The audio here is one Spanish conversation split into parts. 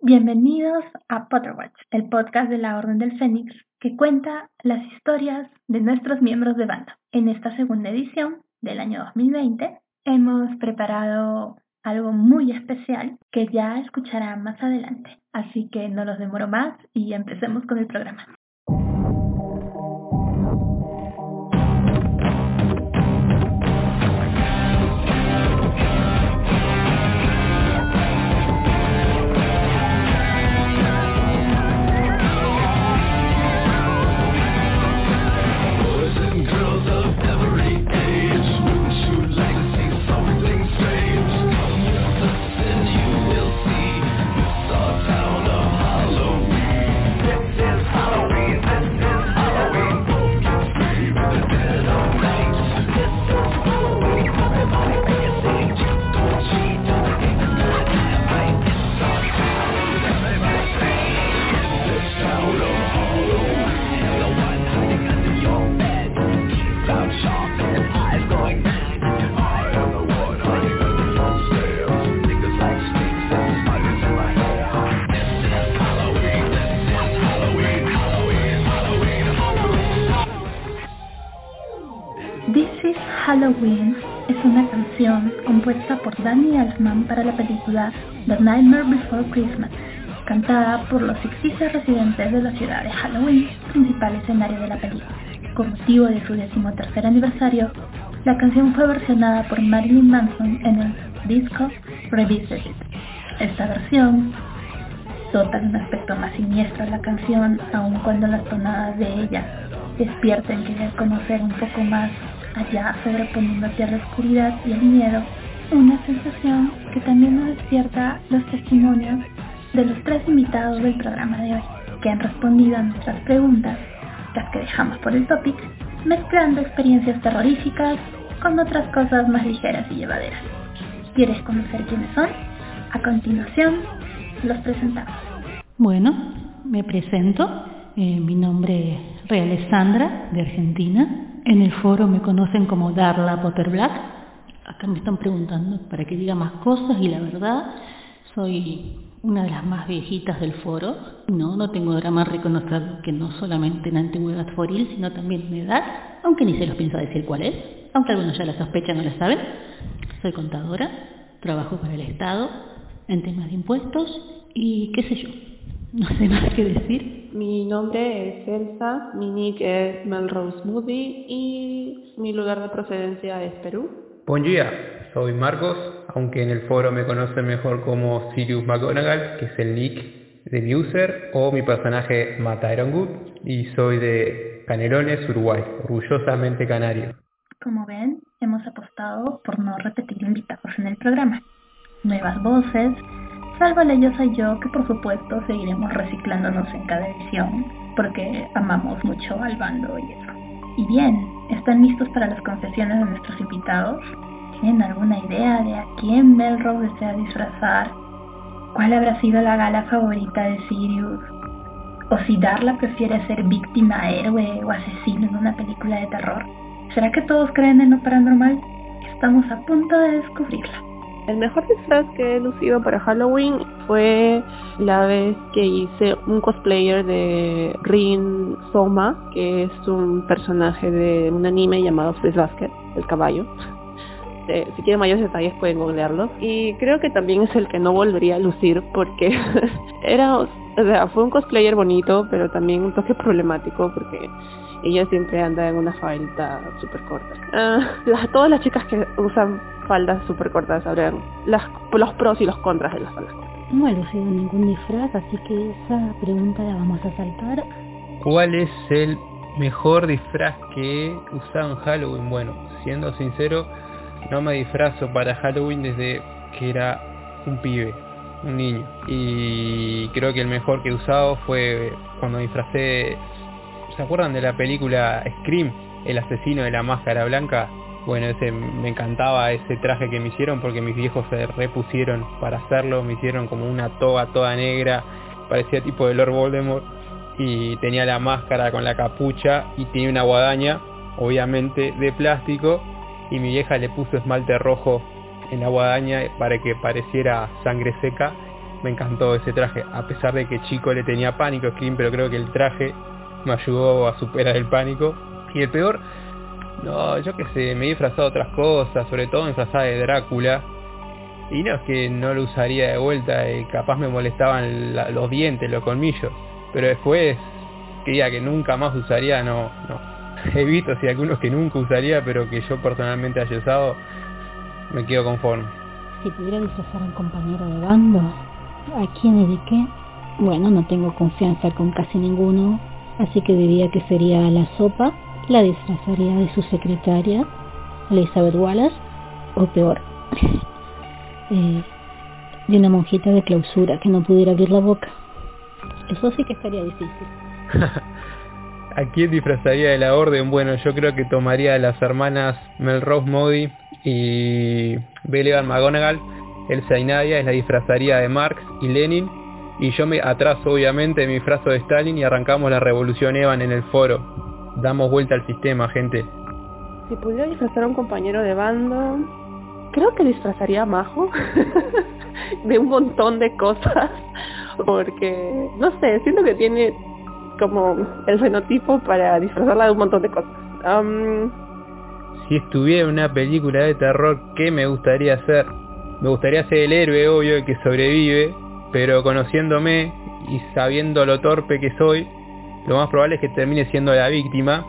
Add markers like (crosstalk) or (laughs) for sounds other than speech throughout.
Bienvenidos a Potterwatch, el podcast de la Orden del Fénix que cuenta las historias de nuestros miembros de banda. En esta segunda edición del año 2020 hemos preparado algo muy especial que ya escucharán más adelante. Así que no los demoro más y empecemos con el programa. Para la película The Nightmare Before Christmas, cantada por los ficticios residentes de la ciudad de Halloween, principal escenario de la película. Con motivo de su decimotercer aniversario, la canción fue versionada por Marilyn Manson en el disco Revisited. Esta versión dota de un aspecto más siniestro a la canción, aun cuando las tonadas de ella despierten querer conocer un poco más allá sobreponiendo hacia la oscuridad y el miedo, una sensación que también nos despierta los testimonios de los tres invitados del programa de hoy, que han respondido a nuestras preguntas, las que dejamos por el topic, mezclando experiencias terroríficas con otras cosas más ligeras y llevaderas. ¿Quieres conocer quiénes son? A continuación, los presentamos. Bueno, me presento. Eh, mi nombre es Sandra, de Argentina. En el foro me conocen como Darla Potter Black. Acá me están preguntando para que diga más cosas y la verdad soy una de las más viejitas del foro. No, no tengo drama reconocer que no solamente en antigüedad foril, sino también en edad, aunque ni se los pienso decir cuál es, aunque algunos ya la sospechan o la saben. Soy contadora, trabajo para el Estado en temas de impuestos y qué sé yo, no sé más que decir. Mi nombre es Elsa, mi nick es Melrose Moody y mi lugar de procedencia es Perú. Buen día, soy Marcos, aunque en el foro me conocen mejor como Sirius McGonagall, que es el nick de mi user, o mi personaje Matt Good, y soy de Canelones, Uruguay, orgullosamente canario. Como ven, hemos apostado por no repetir invitados en el programa. Nuevas voces, Sálvale yo soy yo, que por supuesto seguiremos reciclándonos en cada edición, porque amamos mucho al bando y eso. Y bien, ¿están listos para las confesiones de nuestros invitados? ¿Tienen alguna idea de a quién Melrose desea disfrazar? ¿Cuál habrá sido la gala favorita de Sirius? ¿O si Darla prefiere ser víctima, héroe o asesino en una película de terror? ¿Será que todos creen en lo paranormal? Estamos a punto de descubrirla. El mejor disfraz que he lucido para Halloween fue la vez que hice un cosplayer de Rin Soma, que es un personaje de un anime llamado Fruit Basket, el caballo. (laughs) si quieren mayores detalles pueden googlearlo. Y creo que también es el que no volvería a lucir porque (laughs) era, o sea, fue un cosplayer bonito, pero también un toque problemático porque ella siempre anda en una falda súper corta. Ah, (laughs) todas las chicas que usan faldas súper cortas sabrán los pros y los contras de las faldas No he lucido ningún disfraz, así que esa pregunta la vamos a saltar. ¿Cuál es el mejor disfraz que he usado en Halloween? Bueno, siendo sincero, no me disfrazo para Halloween desde que era un pibe, un niño. Y creo que el mejor que he usado fue cuando disfracé ¿Se acuerdan de la película Scream? El asesino de la máscara blanca. Bueno, ese me encantaba ese traje que me hicieron porque mis viejos se repusieron para hacerlo, me hicieron como una toga toda negra, parecía tipo de Lord Voldemort y tenía la máscara con la capucha y tenía una guadaña, obviamente de plástico, y mi vieja le puso esmalte rojo en la guadaña para que pareciera sangre seca. Me encantó ese traje, a pesar de que chico le tenía pánico Scream, pero creo que el traje me ayudó a superar el pánico. Y el peor, no, yo que sé, me he disfrazado otras cosas, sobre todo disfrazada de Drácula. Y no es que no lo usaría de vuelta, y capaz me molestaban los dientes, los colmillos. Pero después, quería que nunca más usaría, no, no. (laughs) He visto si algunos que nunca usaría, pero que yo personalmente haya usado, me quedo conforme. Si pudiera disfrazar un compañero de bando, ¿a quién dediqué? Bueno, no tengo confianza con casi ninguno, así que diría que sería la sopa, la disfrazaría de su secretaria, Elizabeth Wallace, o peor, (laughs) eh, de una monjita de clausura que no pudiera abrir la boca. Eso sí que estaría difícil. (laughs) ¿A quién disfrazaría de la orden? Bueno, yo creo que tomaría a las hermanas Melrose Modi y Belevan McGonagall. Elsa y Nadia, la disfrazaría de Marx y Lenin. Y yo me atraso obviamente mi disfrazo de Stalin y arrancamos la revolución Evan en el foro. Damos vuelta al sistema, gente. Si pudiera disfrazar a un compañero de bando, creo que disfrazaría a Majo (laughs) de un montón de cosas. Porque, no sé, siento que tiene como el fenotipo para disfrazarla de un montón de cosas. si estuviera en una película de terror, ¿qué me gustaría hacer? Me gustaría ser el héroe, obvio, el que sobrevive, pero conociéndome y sabiendo lo torpe que soy, lo más probable es que termine siendo la víctima,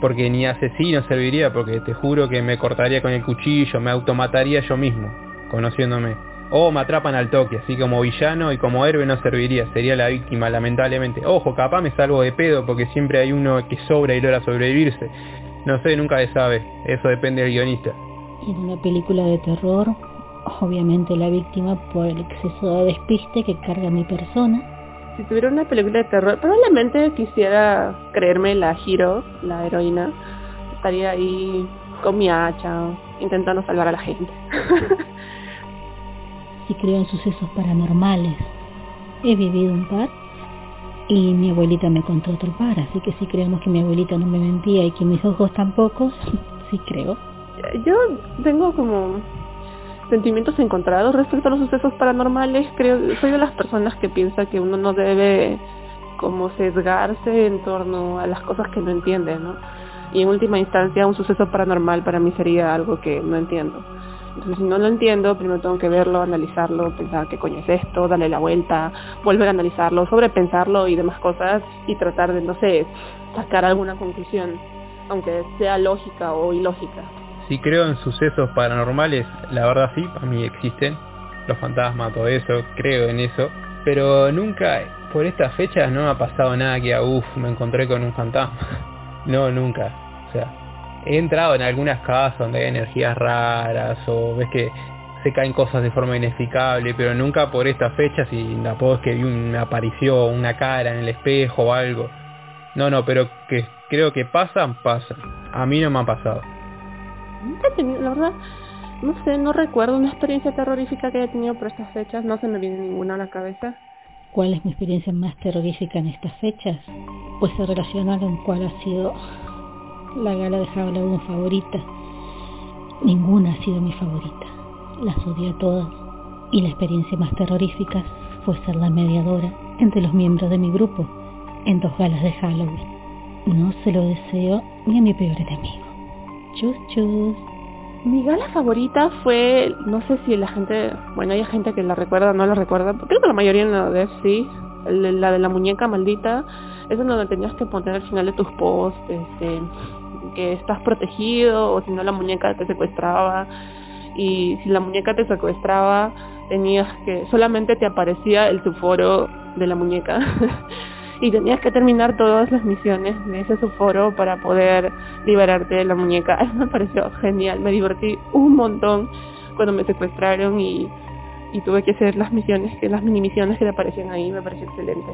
porque ni asesino serviría, porque te juro que me cortaría con el cuchillo, me automataría yo mismo, conociéndome. O me atrapan al toque, así como villano y como héroe no serviría, sería la víctima, lamentablemente. Ojo, capaz me salgo de pedo porque siempre hay uno que sobra y logra sobrevivirse. No sé, nunca se sabe, eso depende del guionista. en una película de terror, obviamente la víctima por el exceso de despiste que carga mi persona. Si tuviera una película de terror, probablemente quisiera creerme la Hiro, la heroína. Estaría ahí con mi hacha, intentando salvar a la gente. (laughs) si creo en sucesos paranormales. He vivido un par y mi abuelita me contó otro par, así que si creemos que mi abuelita no me mentía y que mis ojos tampoco, (laughs) sí creo. Yo tengo como sentimientos encontrados respecto a los sucesos paranormales. Creo, soy de las personas que piensa que uno no debe como sesgarse en torno a las cosas que no entiende, ¿no? Y en última instancia un suceso paranormal para mí sería algo que no entiendo. Entonces, si no lo entiendo, primero tengo que verlo, analizarlo, pensar qué coño es esto, darle la vuelta, volver a analizarlo, sobrepensarlo y demás cosas y tratar de, no sé, sacar alguna conclusión, aunque sea lógica o ilógica. Si creo en sucesos paranormales, la verdad sí, para mí existen. Los fantasmas, todo eso, creo en eso. Pero nunca, por estas fechas no ha pasado nada que, uff, me encontré con un fantasma. (laughs) No, nunca. O sea, he entrado en algunas casas donde hay energías raras o ves que se caen cosas de forma inexplicable, pero nunca por estas fechas y tampoco es que vi una aparición, una cara en el espejo o algo. No, no, pero que creo que pasan, pasan. A mí no me ha pasado. La verdad, no sé, no recuerdo una experiencia terrorífica que haya tenido por estas fechas, no se me viene ninguna a la cabeza. ¿Cuál es mi experiencia más terrorífica en estas fechas? Pues se relaciona con cuál ha sido la gala de Halloween favorita. Ninguna ha sido mi favorita. Las odié a todas. Y la experiencia más terrorífica fue ser la mediadora entre los miembros de mi grupo en dos galas de Halloween. No se lo deseo ni a mi peor enemigo. Chus, chus. Mi gala favorita fue, no sé si la gente, bueno, hay gente que la recuerda o no la recuerda, creo que la mayoría no de sí, la de la muñeca maldita, es donde tenías que poner al final de tus posts, este, que estás protegido o si no la muñeca te secuestraba y si la muñeca te secuestraba tenías que solamente te aparecía el suforo de la muñeca (laughs) y tenías que terminar todas las misiones de ese suforo para poder liberarte de la muñeca. (laughs) Me pareció genial, me divertí un montón cuando me secuestraron y, y tuve que hacer las misiones, que las mini misiones que te aparecían ahí, me pareció excelente.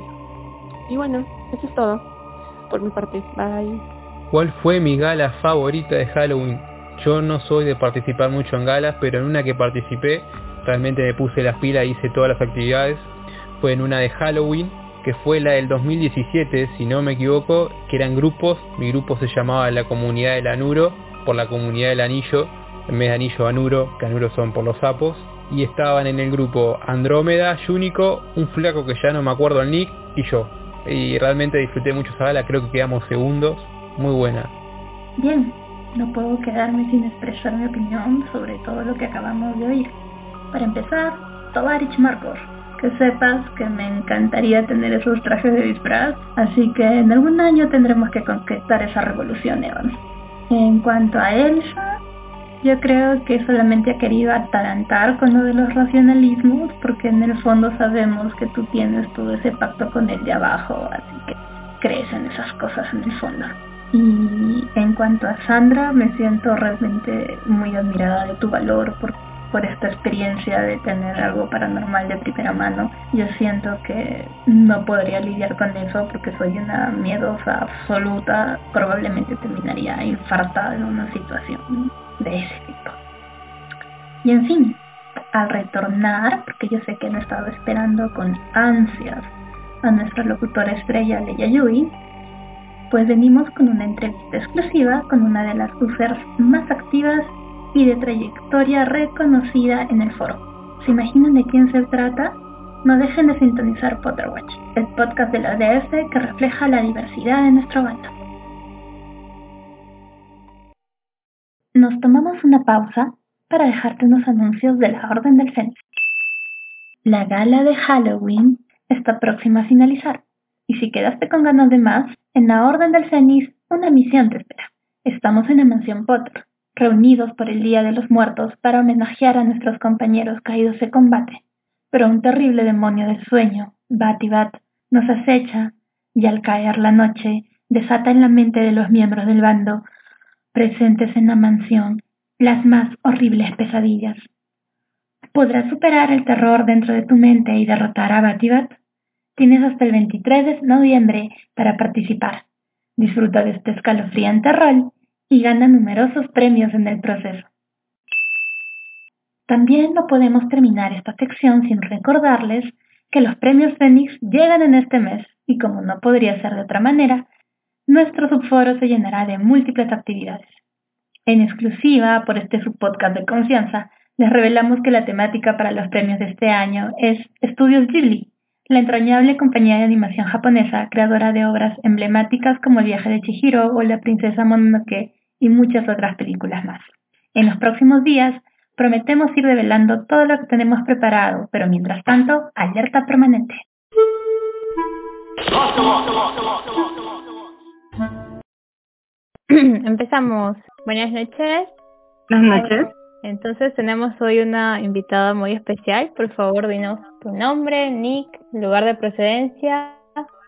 Y bueno, eso es todo por mi parte. Bye. ¿Cuál fue mi gala favorita de Halloween? Yo no soy de participar mucho en galas, pero en una que participé, realmente me puse las pilas, hice todas las actividades. Fue en una de Halloween, que fue la del 2017, si no me equivoco, que eran grupos. Mi grupo se llamaba la Comunidad del Anuro, por la Comunidad del Anillo, en vez de anillo Anuro, que Anuro son por los sapos. Y estaban en el grupo Andrómeda, Yúnico, un flaco que ya no me acuerdo el nick, y yo. Y realmente disfruté mucho esa gala, creo que quedamos segundos. Muy buena. Bien, no puedo quedarme sin expresar mi opinión sobre todo lo que acabamos de oír. Para empezar, Tovarich Markov. Que sepas que me encantaría tener esos trajes de disfraz, así que en algún año tendremos que conquistar esa revolución, Evan. En cuanto a Elsa, yo creo que solamente ha querido atalantar con lo de los racionalismos, porque en el fondo sabemos que tú tienes todo ese pacto con el de abajo, así que crees en esas cosas en el fondo. Y en cuanto a Sandra, me siento realmente muy admirada de tu valor por, por esta experiencia de tener algo paranormal de primera mano. Yo siento que no podría lidiar con eso porque soy una miedosa absoluta. Probablemente terminaría infartada en una situación de ese tipo. Y en fin, al retornar, porque yo sé que han estado esperando con ansias a nuestra locutora estrella Leia Yui, pues venimos con una entrevista exclusiva con una de las users más activas y de trayectoria reconocida en el foro. ¿Se imaginan de quién se trata? No dejen de sintonizar Potterwatch, el podcast de la ODS que refleja la diversidad de nuestro bando. Nos tomamos una pausa para dejarte unos anuncios de la Orden del Fénix. La gala de Halloween está próxima a finalizar y si quedaste con ganas de más, en la Orden del Fénix una misión te espera. Estamos en la Mansión Potter, reunidos por el Día de los Muertos para homenajear a nuestros compañeros caídos de combate. Pero un terrible demonio del sueño, Batibat, nos acecha y al caer la noche desata en la mente de los miembros del bando presentes en la mansión las más horribles pesadillas. ¿Podrás superar el terror dentro de tu mente y derrotar a Batibat? Tienes hasta el 23 de noviembre para participar. Disfruta de este escalofriante rol y gana numerosos premios en el proceso. También no podemos terminar esta sección sin recordarles que los premios Fénix llegan en este mes y como no podría ser de otra manera, nuestro subforo se llenará de múltiples actividades. En exclusiva por este subpodcast de confianza, les revelamos que la temática para los premios de este año es Estudios Ghibli, la entrañable compañía de animación japonesa, creadora de obras emblemáticas como El viaje de Chihiro o La princesa Mononoke y muchas otras películas más. En los próximos días prometemos ir revelando todo lo que tenemos preparado, pero mientras tanto, alerta permanente. (clears throat) Empezamos. Buenas noches. Buenas noches. Entonces tenemos hoy una invitada muy especial. Por favor, dinos tu nombre, nick, lugar de procedencia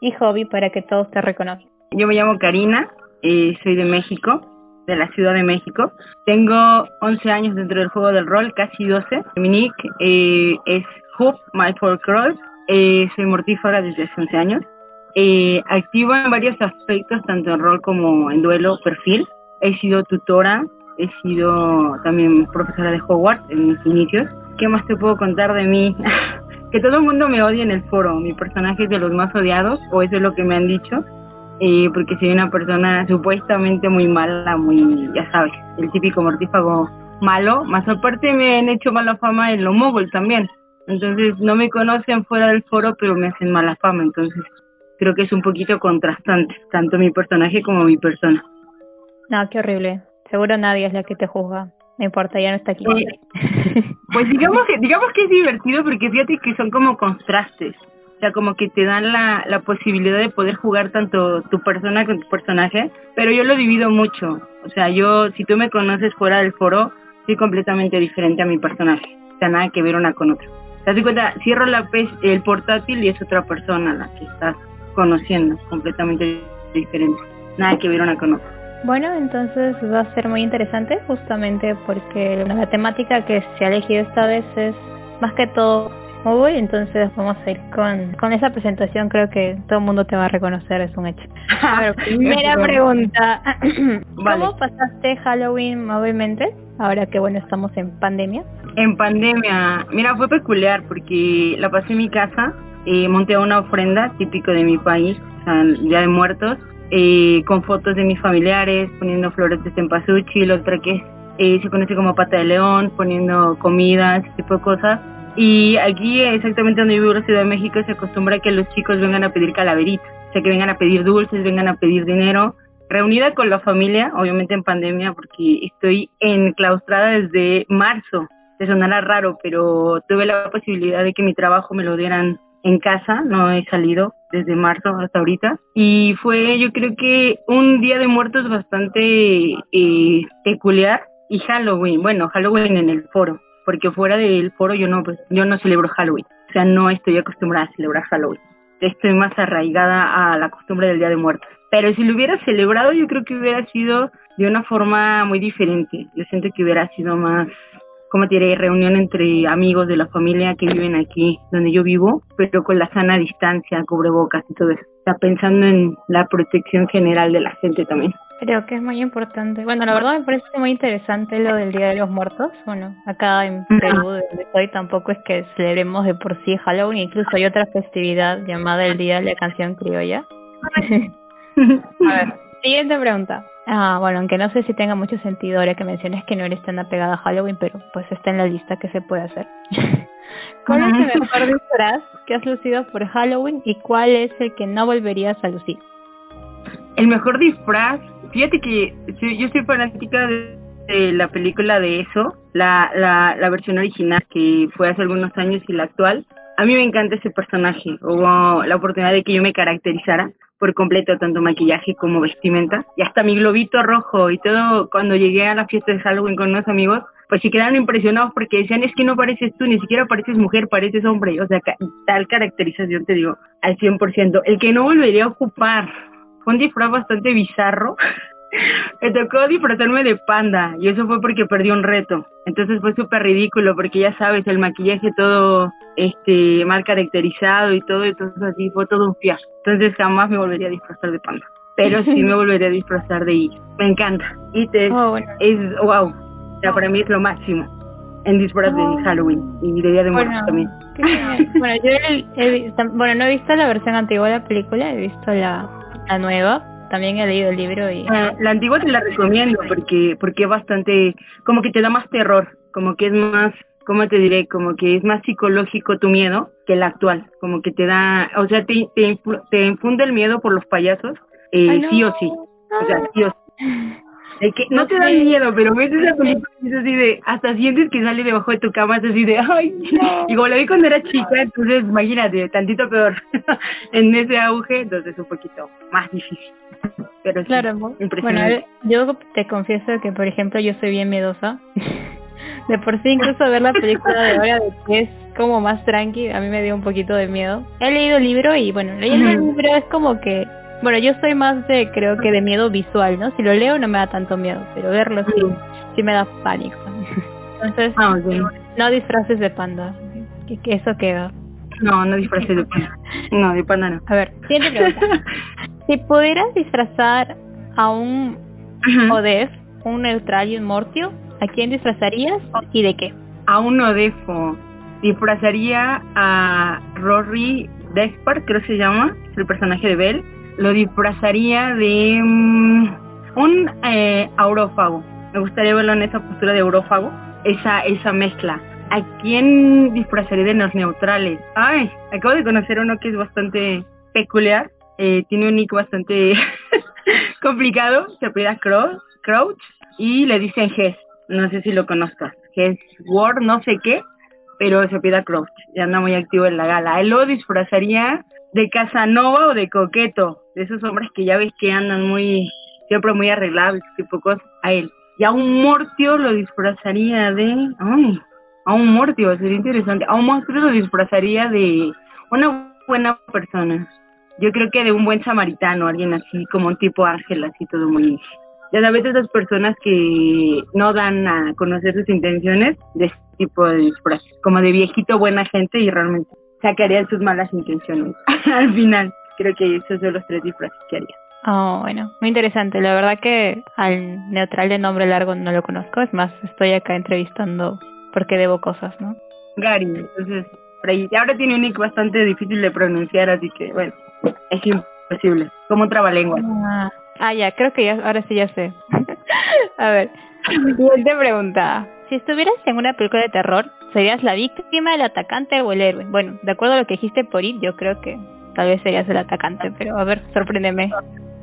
y hobby para que todos te reconozcan. Yo me llamo Karina, y soy de México, de la Ciudad de México. Tengo 11 años dentro del juego del rol, casi 12. Mi nick eh, es Hoop My Four Cross. Eh, soy mortífaga desde hace 11 años. Eh, activo en varios aspectos, tanto en rol como en duelo, perfil. He sido tutora, he sido también profesora de Hogwarts en mis inicios. ¿Qué más te puedo contar de mí? (laughs) que todo el mundo me odia en el foro. Mi personaje es de los más odiados, o eso es lo que me han dicho. Eh, porque soy una persona supuestamente muy mala, muy, ya sabes, el típico mortífago malo. Más aparte me han hecho mala fama en lo móvil también. Entonces no me conocen fuera del foro, pero me hacen mala fama. Entonces creo que es un poquito contrastante, tanto mi personaje como mi persona. No, qué horrible. Seguro nadie es la que te juzga. No importa, ya no está aquí. pues digamos que, digamos que es divertido porque fíjate que son como contrastes. O sea, como que te dan la, la posibilidad de poder jugar tanto tu persona con tu personaje, pero yo lo divido mucho. O sea, yo, si tú me conoces fuera del foro, soy completamente diferente a mi personaje. O sea, nada que ver una con otra. ¿Te das cuenta? Cierro la el portátil y es otra persona la que estás conociendo, completamente diferente. Nada que ver una con otra. Bueno, entonces va a ser muy interesante justamente porque la temática que se ha elegido esta vez es más que todo móvil, entonces vamos a ir con, con esa presentación, creo que todo el mundo te va a reconocer, es un hecho. (laughs) primera pregunta, (clears throat) ¿cómo pasaste Halloween móvilmente? Ahora que bueno, estamos en pandemia. En pandemia, mira, fue peculiar porque la pasé en mi casa, eh, monté una ofrenda típico de mi país, o sea, Día de Muertos, eh, con fotos de mis familiares, poniendo flores de cempasúchil, otra que eh, se conoce como pata de león, poniendo comida, ese tipo de cosas. Y aquí, exactamente donde vivo la Ciudad de México, se acostumbra que los chicos vengan a pedir calaveritas, o sea, que vengan a pedir dulces, vengan a pedir dinero. Reunida con la familia, obviamente en pandemia, porque estoy enclaustrada desde marzo. Te sonará raro, pero tuve la posibilidad de que mi trabajo me lo dieran en casa, no he salido desde marzo hasta ahorita. Y fue, yo creo que un día de muertos bastante eh, peculiar y Halloween, bueno, Halloween en el foro, porque fuera del foro yo no, pues, yo no celebro Halloween, o sea, no estoy acostumbrada a celebrar Halloween. Estoy más arraigada a la costumbre del Día de Muertos. Pero si lo hubiera celebrado, yo creo que hubiera sido de una forma muy diferente. Yo siento que hubiera sido más como te diré, reunión entre amigos de la familia que viven aquí donde yo vivo, pero con la sana distancia, cubrebocas y todo eso. Está pensando en la protección general de la gente también. Creo que es muy importante. Bueno, la verdad me parece muy interesante lo del Día de los Muertos. Bueno, acá en Perú, donde estoy, tampoco es que celebremos de por sí Halloween. Incluso hay otra festividad llamada el Día de la Canción Criolla. (laughs) A ver, siguiente pregunta. Ah, bueno, aunque no sé si tenga mucho sentido ahora que menciones que no eres tan apegada a Halloween, pero pues está en la lista que se puede hacer. (laughs) ¿Cuál es el mejor disfraz que has lucido por Halloween y cuál es el que no volverías a lucir? El mejor disfraz, fíjate que yo soy fanática de, la película de eso, la, la, la versión original que fue hace algunos años y la actual. A mí me encanta ese personaje. Hubo la oportunidad de que yo me caracterizara por completo, tanto maquillaje como vestimenta. Y hasta mi globito rojo y todo, cuando llegué a la fiesta de Halloween con unos amigos, pues se quedaron impresionados porque decían, es que no pareces tú, ni siquiera pareces mujer, pareces hombre. O sea, tal caracterización, te digo, al 100%. El que no volvería a ocupar fue un disfraz bastante bizarro. (laughs) me tocó disfrazarme de panda y eso fue porque perdí un reto. Entonces fue súper ridículo porque ya sabes, el maquillaje todo este mal caracterizado y todo, entonces así fue todo un fiasco. Entonces jamás me volvería a disfrazar de panda. Pero sí me (laughs) volvería a disfrazar de It. Me encanta. It es, oh, es wow. O sea, para mí es lo máximo en disfraz de oh. Halloween y de Día de Muertos también. bueno, yo he, bueno, no he visto la versión antigua de la película, he visto la, la nueva también he leído el libro y... Ah, la antigua te la recomiendo porque porque es bastante, como que te da más terror, como que es más, ¿cómo te diré? Como que es más psicológico tu miedo que el actual, como que te da, o sea, te, te, infunde el miedo por los payasos, eh, sí o sí, o sea, sí o sí. (laughs) que no te da miedo, pero ves esa película y es así de, hasta sientes que sale debajo de tu cama, es así de, ay, y como lo vi cuando era chica, entonces imagínate, tantito peor (laughs) en ese auge, entonces un poquito más difícil. Pero claro, bueno, yo te confieso que, por ejemplo, yo soy bien miedosa. (laughs) de por sí, incluso ver la película de ahora de que es como más tranqui, a mí me dio un poquito de miedo. He leído el libro y, bueno, leyendo el libro es como que bueno, yo soy más de, creo que de miedo visual, ¿no? Si lo leo no me da tanto miedo, pero verlo sí, sí me da pánico. Entonces, ah, no disfraces de panda, que, eso queda. No, no disfraces de panda. No, de panda no. A ver, siguiente pregunta. (laughs) si pudieras disfrazar a un Odef, un neutral y un mortio, ¿a quién disfrazarías y de qué? A un Odefo. Disfrazaría a Rory Despard, creo que se llama, el personaje de Belle lo disfrazaría de mm, un eh, aurófago. Me gustaría verlo en esa postura de aurófago, esa, esa mezcla. ¿A quién disfrazaría de los neutrales? Ay, acabo de conocer uno que es bastante peculiar. Eh, tiene un nick bastante (laughs) complicado. Se pida Crouch y le dicen Hess. No sé si lo conozcas. Hess Ward, no sé qué, pero se pida Crouch. Ya anda muy activo en la gala. Él lo disfrazaría de Casanova o de Coqueto de esos hombres que ya ves que andan muy, siempre muy arreglados, tipo cosas, a él. Y a un mortio lo disfrazaría de, ay, a un mortio, sería interesante. A un monstruo lo disfrazaría de una buena persona. Yo creo que de un buen samaritano, alguien así, como un tipo ángel, así todo muy... Ya sabes, esas personas que no dan a conocer sus intenciones de este tipo de disfraz, como de viejito buena gente y realmente sacarían sus malas intenciones (laughs) al final creo que esos son los tres disfraces que haría. Oh, bueno, muy interesante. La verdad que al neutral de nombre largo no lo conozco. Es más, estoy acá entrevistando porque debo cosas, ¿no? Gary, entonces, y ahora tiene un nick bastante difícil de pronunciar, así que, bueno, es imposible. Como un trabalengua. Ah, ah, ya, creo que ya, ahora sí ya sé. (laughs) A ver, siguiente pregunta. Si estuvieras en una película de terror, ¿serías la víctima, el atacante o el héroe? Bueno, de acuerdo a lo que dijiste por ir, yo creo que tal vez serías el atacante, pero a ver, sorpréndeme.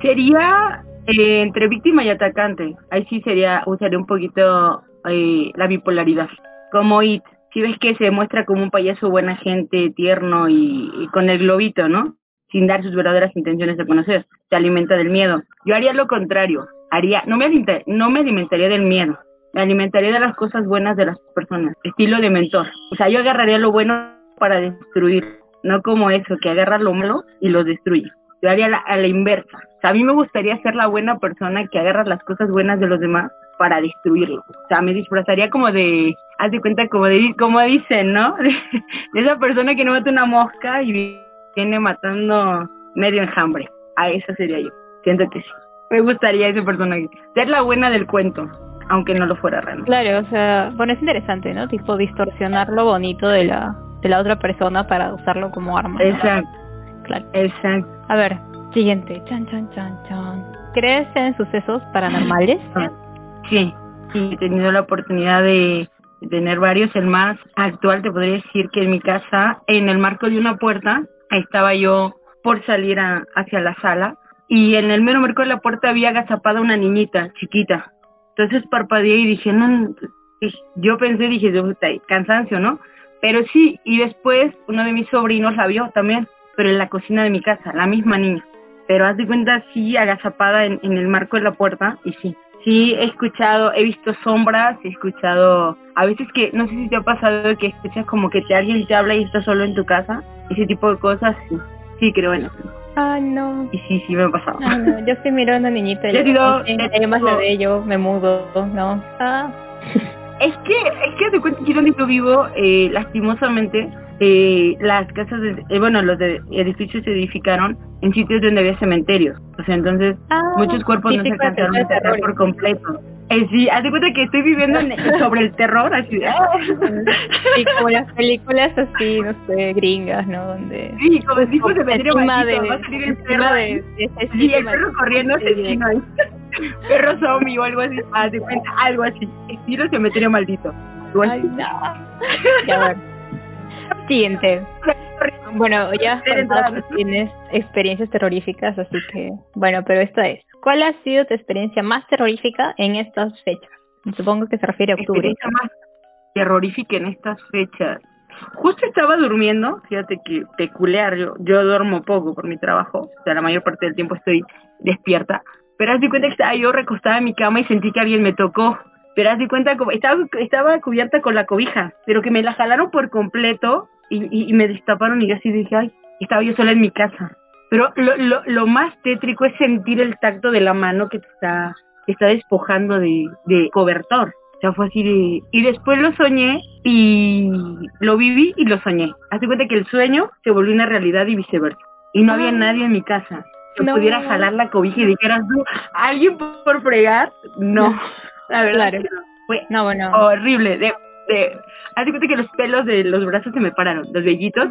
Sería eh, entre víctima y atacante. Ahí sí sería, usaría un poquito eh, la bipolaridad. Como It, si ves que se muestra como un payaso buena gente, tierno y, con el globito, ¿no? Sin dar sus verdaderas intenciones de conocer. Se alimenta del miedo. Yo haría lo contrario. Haría, no me, no me alimentaría del miedo. Me alimentaría de las cosas buenas de las personas. Estilo de mentor. O sea, yo agarraría lo bueno para destruir. No como eso, que agarra lo malo y lo destruye. Yo haría la, a la inversa. O sea, a mí me gustaría ser la buena persona que agarra las cosas buenas de los demás para destruirlo. O sea, me disfrazaría como de, haz de cuenta como de, como dicen, ¿no? (laughs) De, esa persona que no mata una mosca y viene matando medio enjambre. A eso sería yo. Siento que sí. Me gustaría ese personaje. Ser la buena del cuento, aunque no lo fuera realmente. Claro, o sea, bueno, es interesante, ¿no? Tipo distorsionar lo bonito de la de la otra persona para usarlo como arma. ¿no? Exacto, Claro. exacto. A ver, siguiente. Chan, chan, chan, chan. ¿Crees en sucesos paranormales? Sí, sí, he tenido la oportunidad de, tener varios. El más actual te podría decir que en mi casa, en el marco de una puerta, estaba yo por salir a- hacia la sala y en el mero marco de la puerta había agazapada una niñita chiquita. Entonces parpadeé y dije, no, yo pensé, dije, "Puta, cansancio, ¿no? Pero sí, y después uno de mis sobrinos la vio también, pero en la cocina de mi casa, la misma niña. Pero haz de cuenta, sí, agazapada en, en el marco de la puerta, y sí. Sí, he escuchado, he visto sombras, he escuchado, a veces que, no sé si te ha pasado que escuchas como que te, alguien te habla y estás solo en tu casa, ese tipo de cosas, sí, sí creo en eso. Ah, no. Y sí, sí me ha pasado. Ah, no. Yo estoy mirando a una niñita Yo he además lo de ello, me mudo, ¿no? Ah, (laughs) Es que, es que te cuento que donde yo vivo, eh, lastimosamente, eh, las casas, de, eh, bueno, los de edificios se edificaron en sitios donde había cementerios. O sea, entonces ah, muchos cuerpos no se alcanzaron a enterrar por completo. Eh, sí, haz de cuenta que estoy viviendo en- sobre el terror, así. Sí, como las películas así, no sé, gringas, ¿no? Donde... Sí, como tipo de de, el ahí. de, de el perro corriendo asesino. Perro zombie o algo así, haz de cuenta, algo así. Estilo cementerio maldito. Igual Ay, no. Ya, ver. Siguiente. Bueno, ya has Pero contado entonces- que tienes experiencias terroríficas, así que, bueno, pero esta es, ¿cuál ha sido tu experiencia más terrorífica en estas fechas? Supongo que se refiere a octubre. experiencia más terrorífica en estas fechas. Justo estaba durmiendo, fíjate que peculiar, yo, yo duermo poco por mi trabajo, o sea, la mayor parte del tiempo estoy despierta, pero haz de cuenta que estaba yo recostada en mi cama y sentí que alguien me tocó, pero haz de cuenta estaba, estaba cubierta con la cobija, pero que me la jalaron por completo y, y, y me destaparon y yo así dije, ay, estaba yo sola en mi casa. Pero lo, lo, lo más tétrico es sentir el tacto de la mano que te está, te está despojando de, de cobertor. O sea, fue así de... Y después lo soñé y lo viví y lo soñé. Hace cuenta que el sueño se volvió una realidad y viceversa. Y no había nadie en mi casa. No. pudiera jalar la cobija y dijeras tú, ¿alguien por, fregar? No. La verdad Claro. no. Fue No, bueno. horrible. De, de... Cuenta que los pelos de los brazos se me pararon, los vellitos,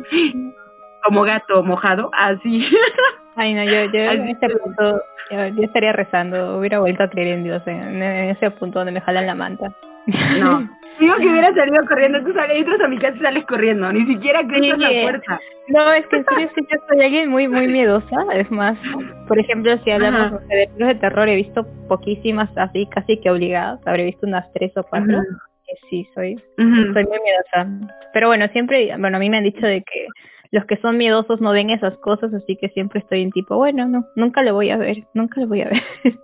como gato mojado, así. (laughs) Ay, no, yo, yo en este punto, yo, yo estaría rezando, hubiera vuelto a creer en Dios, en, en ese punto donde me jalan la manta. No. (laughs) Digo que hubiera salido corriendo, tú sales, entras a mi casa y sales corriendo, ni siquiera cruzas la Sí. puerta. No, es que en serio sí, yo soy alguien muy, muy miedosa. Es más, por ejemplo, si hablamos Ajá. no sé, de películas de terror, he visto poquísimas así, casi que obligadas. Habré visto unas tres o cuatro. Que sí, soy, Ujú. soy muy miedosa. Pero bueno, siempre, bueno, a mí me han dicho de que los que son miedosos no ven esas cosas, así que siempre estoy en tipo, bueno, no, nunca lo voy a ver, nunca lo voy a ver. (laughs)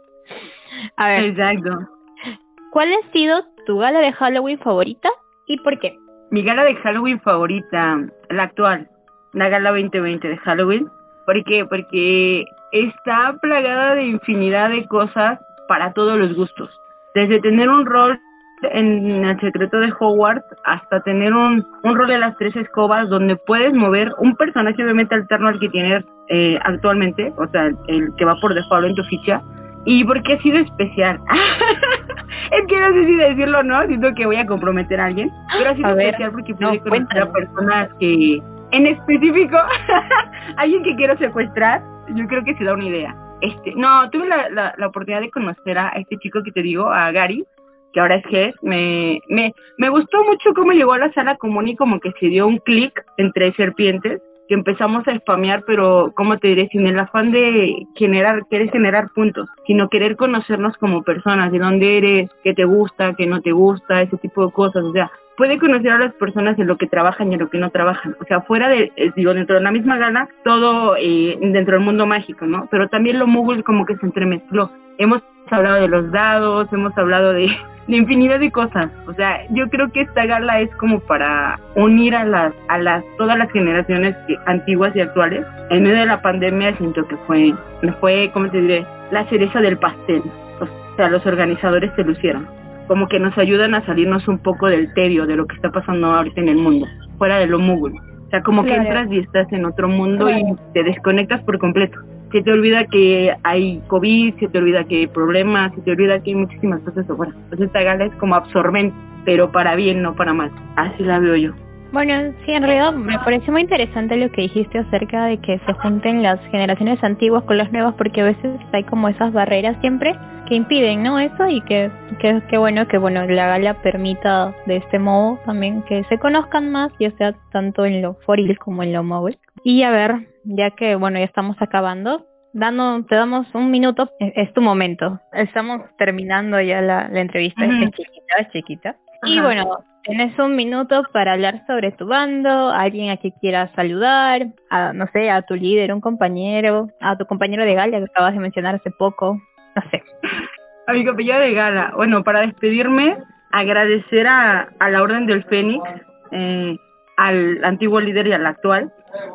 a ver, Exacto. ¿cuál ha sido tu gala de Halloween favorita y por qué? Mi gala de Halloween favorita, la actual, la gala 2020 de Halloween. ¿Por qué? Porque está plagada de infinidad de cosas para todos los gustos. Desde tener un rol en el secreto de Hogwarts hasta tener un, un rol de las tres escobas donde puedes mover un personaje obviamente alterno al que tienes eh, actualmente, o sea, el, que va por default en tu ficha. ¿Y por qué ha sido especial? (laughs) es que no sé si decirlo o no, siento que voy a comprometer a alguien, pero ha sido A ver, especial porque no, pude conocer a personas que, en específico, (laughs) alguien que quiero secuestrar, yo creo que se da una idea. este, no, tuve la, la, oportunidad de conocer a este chico que te digo, a Gary, que ahora es que me, me, me gustó mucho cómo llegó a la sala común y como que se dio un clic entre serpientes que empezamos a spamear, pero como te diré, sin el afán de generar, querer generar puntos, sino querer conocernos como personas, de dónde eres, qué te gusta, qué no te gusta, ese tipo de cosas, o sea, puede conocer a las personas en lo que trabajan y en lo que no trabajan. O sea, fuera de, eh, digo, dentro de la misma gala, todo eh, dentro del mundo mágico, ¿no? Pero también lo Moogle como que se entremezcló. Hemos hablado de los dados, hemos hablado de, (laughs) de infinidad de cosas. O sea, yo creo que esta gala es como para unir a las, a las, todas las generaciones antiguas y actuales. En medio de la pandemia siento que fue, fue, ¿cómo te diré? La cereza del pastel. O sea, los organizadores se lucieron como que nos ayudan a salirnos un poco del tedio de lo que está pasando ahorita en el mundo, fuera de lo Moogle. O sea, como que entras y estás en otro mundo y te desconectas por completo. Se te olvida que hay COVID, se te olvida que hay problemas, se te olvida que hay muchísimas cosas afuera. Entonces esta gala es como absorbente, pero para bien, no para mal. Así la veo yo. Bueno, sí, en realidad me pareció muy interesante lo que dijiste acerca de que se junten las generaciones antiguas con las nuevas porque a veces hay como esas barreras siempre que impiden, ¿no? Eso y que, que, bueno que bueno la gala permita de este modo también que se conozcan más, ya sea tanto en lo foril como en lo móvil. Y a ver, ya que bueno ya estamos acabando, dando, te damos un minuto, es, tu momento. Estamos terminando ya la, entrevista, es chiquita, es chiquita. Y bueno, Tienes un minuto para hablar sobre tu bando, a alguien a quien quieras saludar, a, no sé, a tu líder, un compañero, a tu compañero de gala que acabas de mencionar hace poco, no sé. A mi compañero de gala. Bueno, para despedirme, agradecer a, a la Orden del Fénix, eh, al antiguo líder y al actual,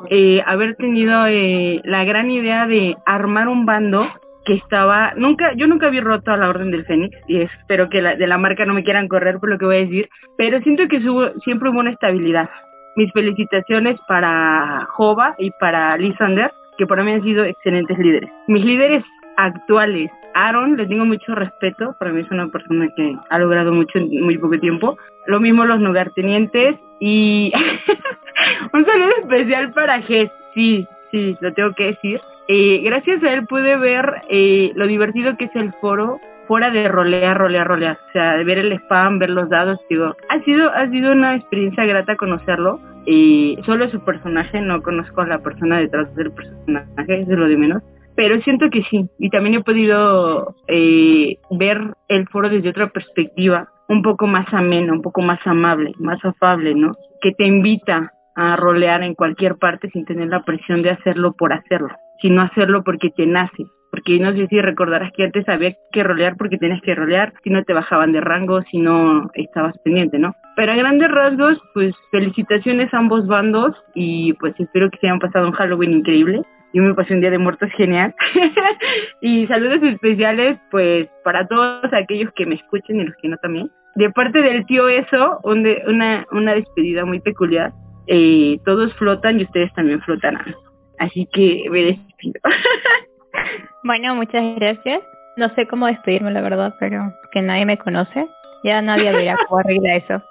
eh, haber tenido eh, la gran idea de armar un bando que estaba, nunca, yo nunca había roto a la Orden del Fénix y espero que la, de la marca no me quieran correr por lo que voy a decir, pero siento que siempre hubo una estabilidad. Mis felicitaciones para Jova y para Lisander, que para mí han sido excelentes líderes. Mis líderes actuales, Aaron, le tengo mucho respeto, para mí es una persona que ha logrado mucho en muy poco tiempo. Lo mismo los lugartenientes y (laughs) un saludo especial para Jess, sí, sí, lo tengo que decir eh, gracias a él pude ver eh, lo divertido que es el foro fuera de rolear, rolear, rolear. O sea, de ver el spam, ver los dados, digo, ha sido, ha sido una experiencia grata conocerlo. Y solo su personaje, no conozco a la persona detrás del personaje, es de lo de menos. Pero siento que sí, y también he podido eh, ver el foro desde otra perspectiva, un poco más ameno, un poco más amable, más afable, ¿no? Que te invita a rolear en cualquier parte sin tener la presión de hacerlo por hacerlo sino hacerlo porque te nace. Porque no sé si recordarás que antes había que rolear porque tenías que rolear, si no te bajaban de rango, si no estabas pendiente, ¿no? Pero a grandes rasgos, pues felicitaciones a ambos bandos y pues espero que se hayan pasado un Halloween increíble. Yo me pasé un día de muertos genial. (laughs) y saludos especiales pues para todos aquellos que me escuchen y los que no también. De parte del tío Eso, una, una despedida muy peculiar. Eh, todos flotan y ustedes también flotarán. Así que me despido. (laughs) bueno, muchas gracias. No sé cómo despedirme, la verdad, pero que nadie me conoce. Ya nadie dirá cómo arreglar eso.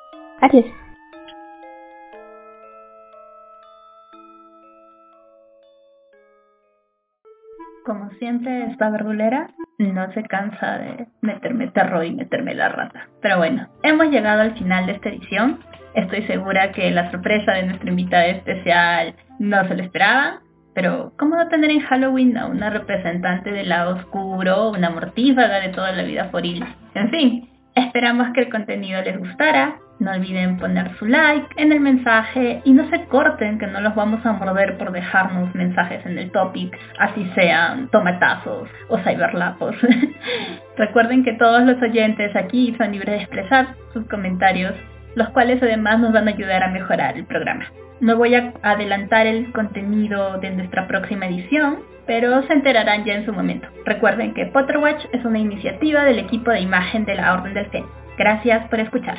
Adiós. Como siempre, esta verdulera no se cansa de meterme terror y meterme la rata. Pero bueno, hemos llegado al final de esta edición. Estoy segura que la sorpresa de nuestra invitada especial no se lo esperaban. Pero, ¿cómo no tener en Halloween a una representante del lado oscuro, una mortífaga de toda la vida foril? En fin, esperamos que el contenido les gustara. No olviden poner su like en el mensaje y no se corten que no los vamos a morder por dejarnos mensajes en el topic, así sean tomatazos o cyberlapos. (laughs) Recuerden que todos los oyentes aquí son libres de expresar sus comentarios, los cuales además nos van a ayudar a mejorar el programa. No voy a adelantar el contenido de nuestra próxima edición, pero se enterarán ya en su momento. Recuerden que Potterwatch es una iniciativa del equipo de imagen de la Orden del Fénix. Gracias por escuchar.